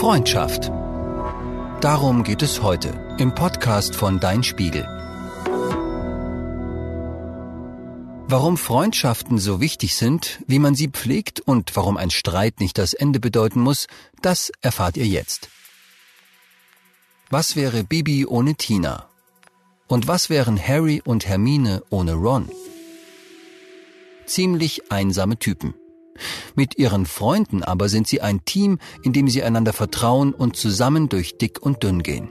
Freundschaft. Darum geht es heute im Podcast von Dein Spiegel. Warum Freundschaften so wichtig sind, wie man sie pflegt und warum ein Streit nicht das Ende bedeuten muss, das erfahrt ihr jetzt. Was wäre Bibi ohne Tina? Und was wären Harry und Hermine ohne Ron? Ziemlich einsame Typen. Mit ihren Freunden aber sind sie ein Team, in dem sie einander vertrauen und zusammen durch dick und dünn gehen.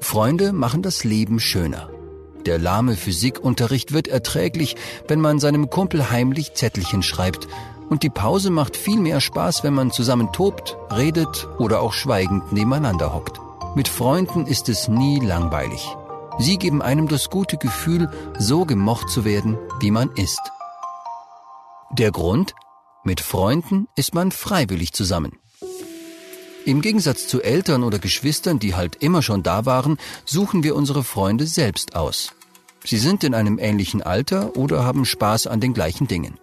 Freunde machen das Leben schöner. Der lahme Physikunterricht wird erträglich, wenn man seinem Kumpel heimlich Zettelchen schreibt. Und die Pause macht viel mehr Spaß, wenn man zusammen tobt, redet oder auch schweigend nebeneinander hockt. Mit Freunden ist es nie langweilig. Sie geben einem das gute Gefühl, so gemocht zu werden, wie man ist. Der Grund? Mit Freunden ist man freiwillig zusammen. Im Gegensatz zu Eltern oder Geschwistern, die halt immer schon da waren, suchen wir unsere Freunde selbst aus. Sie sind in einem ähnlichen Alter oder haben Spaß an den gleichen Dingen.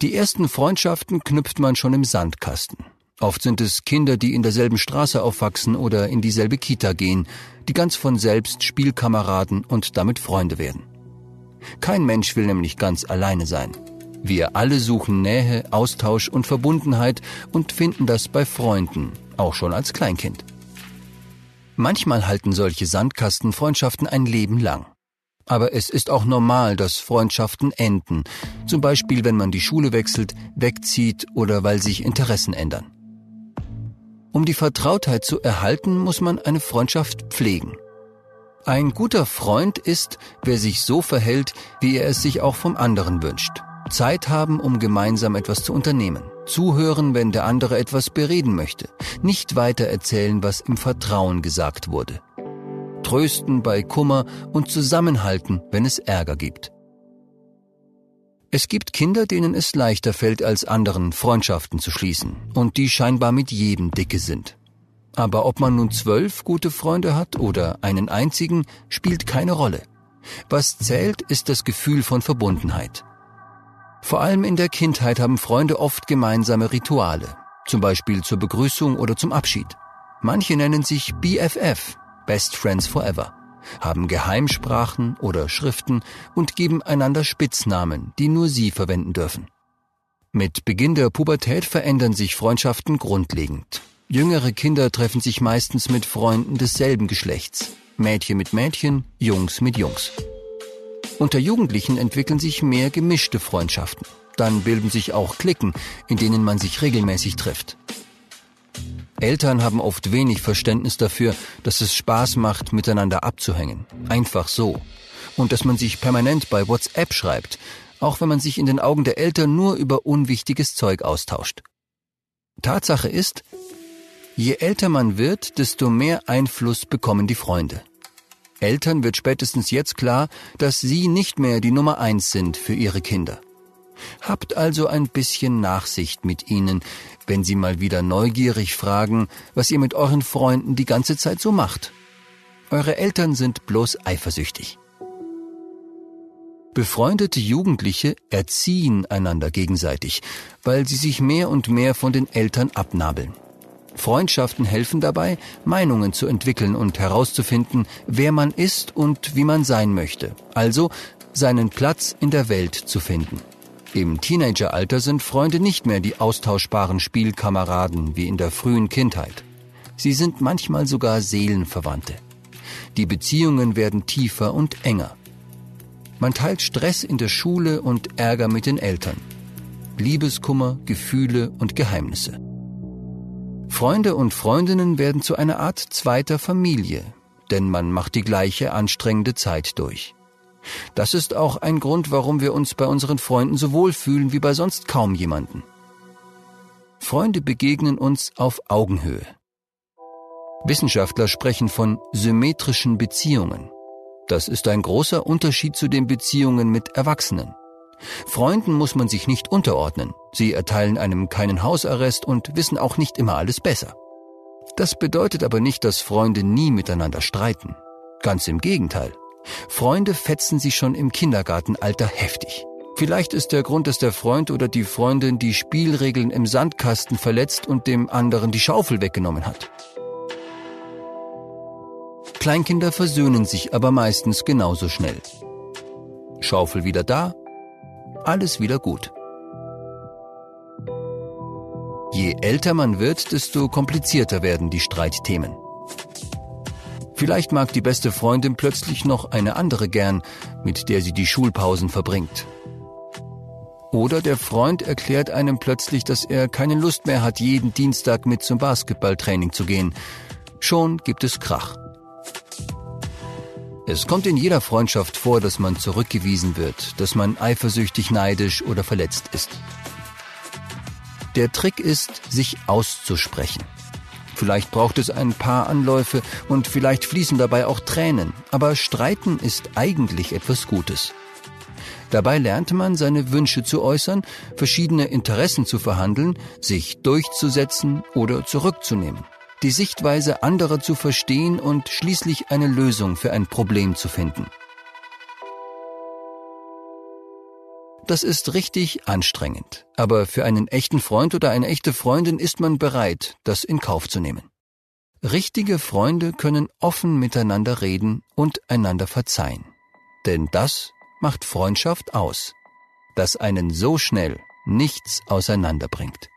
Die ersten Freundschaften knüpft man schon im Sandkasten. Oft sind es Kinder, die in derselben Straße aufwachsen oder in dieselbe Kita gehen, die ganz von selbst Spielkameraden und damit Freunde werden. Kein Mensch will nämlich ganz alleine sein. Wir alle suchen Nähe, Austausch und Verbundenheit und finden das bei Freunden, auch schon als Kleinkind. Manchmal halten solche Sandkastenfreundschaften ein Leben lang. Aber es ist auch normal, dass Freundschaften enden, zum Beispiel wenn man die Schule wechselt, wegzieht oder weil sich Interessen ändern. Um die Vertrautheit zu erhalten, muss man eine Freundschaft pflegen. Ein guter Freund ist, wer sich so verhält, wie er es sich auch vom anderen wünscht. Zeit haben, um gemeinsam etwas zu unternehmen. Zuhören, wenn der andere etwas bereden möchte. Nicht weiter erzählen, was im Vertrauen gesagt wurde. Trösten bei Kummer und zusammenhalten, wenn es Ärger gibt. Es gibt Kinder, denen es leichter fällt als anderen, Freundschaften zu schließen und die scheinbar mit jedem dicke sind. Aber ob man nun zwölf gute Freunde hat oder einen einzigen, spielt keine Rolle. Was zählt, ist das Gefühl von Verbundenheit. Vor allem in der Kindheit haben Freunde oft gemeinsame Rituale, zum Beispiel zur Begrüßung oder zum Abschied. Manche nennen sich BFF, Best Friends Forever haben Geheimsprachen oder Schriften und geben einander Spitznamen, die nur sie verwenden dürfen. Mit Beginn der Pubertät verändern sich Freundschaften grundlegend. Jüngere Kinder treffen sich meistens mit Freunden desselben Geschlechts. Mädchen mit Mädchen, Jungs mit Jungs. Unter Jugendlichen entwickeln sich mehr gemischte Freundschaften. Dann bilden sich auch Klicken, in denen man sich regelmäßig trifft. Eltern haben oft wenig Verständnis dafür, dass es Spaß macht, miteinander abzuhängen. Einfach so. Und dass man sich permanent bei WhatsApp schreibt, auch wenn man sich in den Augen der Eltern nur über unwichtiges Zeug austauscht. Tatsache ist, je älter man wird, desto mehr Einfluss bekommen die Freunde. Eltern wird spätestens jetzt klar, dass sie nicht mehr die Nummer eins sind für ihre Kinder. Habt also ein bisschen Nachsicht mit ihnen, wenn sie mal wieder neugierig fragen, was ihr mit euren Freunden die ganze Zeit so macht. Eure Eltern sind bloß eifersüchtig. Befreundete Jugendliche erziehen einander gegenseitig, weil sie sich mehr und mehr von den Eltern abnabeln. Freundschaften helfen dabei, Meinungen zu entwickeln und herauszufinden, wer man ist und wie man sein möchte, also seinen Platz in der Welt zu finden. Im Teenageralter sind Freunde nicht mehr die austauschbaren Spielkameraden wie in der frühen Kindheit. Sie sind manchmal sogar Seelenverwandte. Die Beziehungen werden tiefer und enger. Man teilt Stress in der Schule und Ärger mit den Eltern. Liebeskummer, Gefühle und Geheimnisse. Freunde und Freundinnen werden zu einer Art zweiter Familie, denn man macht die gleiche anstrengende Zeit durch. Das ist auch ein Grund, warum wir uns bei unseren Freunden so wohl fühlen wie bei sonst kaum jemanden. Freunde begegnen uns auf Augenhöhe. Wissenschaftler sprechen von symmetrischen Beziehungen. Das ist ein großer Unterschied zu den Beziehungen mit Erwachsenen. Freunden muss man sich nicht unterordnen. Sie erteilen einem keinen Hausarrest und wissen auch nicht immer alles besser. Das bedeutet aber nicht, dass Freunde nie miteinander streiten. Ganz im Gegenteil. Freunde fetzen sich schon im Kindergartenalter heftig. Vielleicht ist der Grund, dass der Freund oder die Freundin die Spielregeln im Sandkasten verletzt und dem anderen die Schaufel weggenommen hat. Kleinkinder versöhnen sich aber meistens genauso schnell. Schaufel wieder da, alles wieder gut. Je älter man wird, desto komplizierter werden die Streitthemen. Vielleicht mag die beste Freundin plötzlich noch eine andere gern, mit der sie die Schulpausen verbringt. Oder der Freund erklärt einem plötzlich, dass er keine Lust mehr hat, jeden Dienstag mit zum Basketballtraining zu gehen. Schon gibt es Krach. Es kommt in jeder Freundschaft vor, dass man zurückgewiesen wird, dass man eifersüchtig, neidisch oder verletzt ist. Der Trick ist, sich auszusprechen. Vielleicht braucht es ein paar Anläufe und vielleicht fließen dabei auch Tränen, aber Streiten ist eigentlich etwas Gutes. Dabei lernte man, seine Wünsche zu äußern, verschiedene Interessen zu verhandeln, sich durchzusetzen oder zurückzunehmen, die Sichtweise anderer zu verstehen und schließlich eine Lösung für ein Problem zu finden. Das ist richtig anstrengend, aber für einen echten Freund oder eine echte Freundin ist man bereit, das in Kauf zu nehmen. Richtige Freunde können offen miteinander reden und einander verzeihen. Denn das macht Freundschaft aus, dass einen so schnell nichts auseinanderbringt.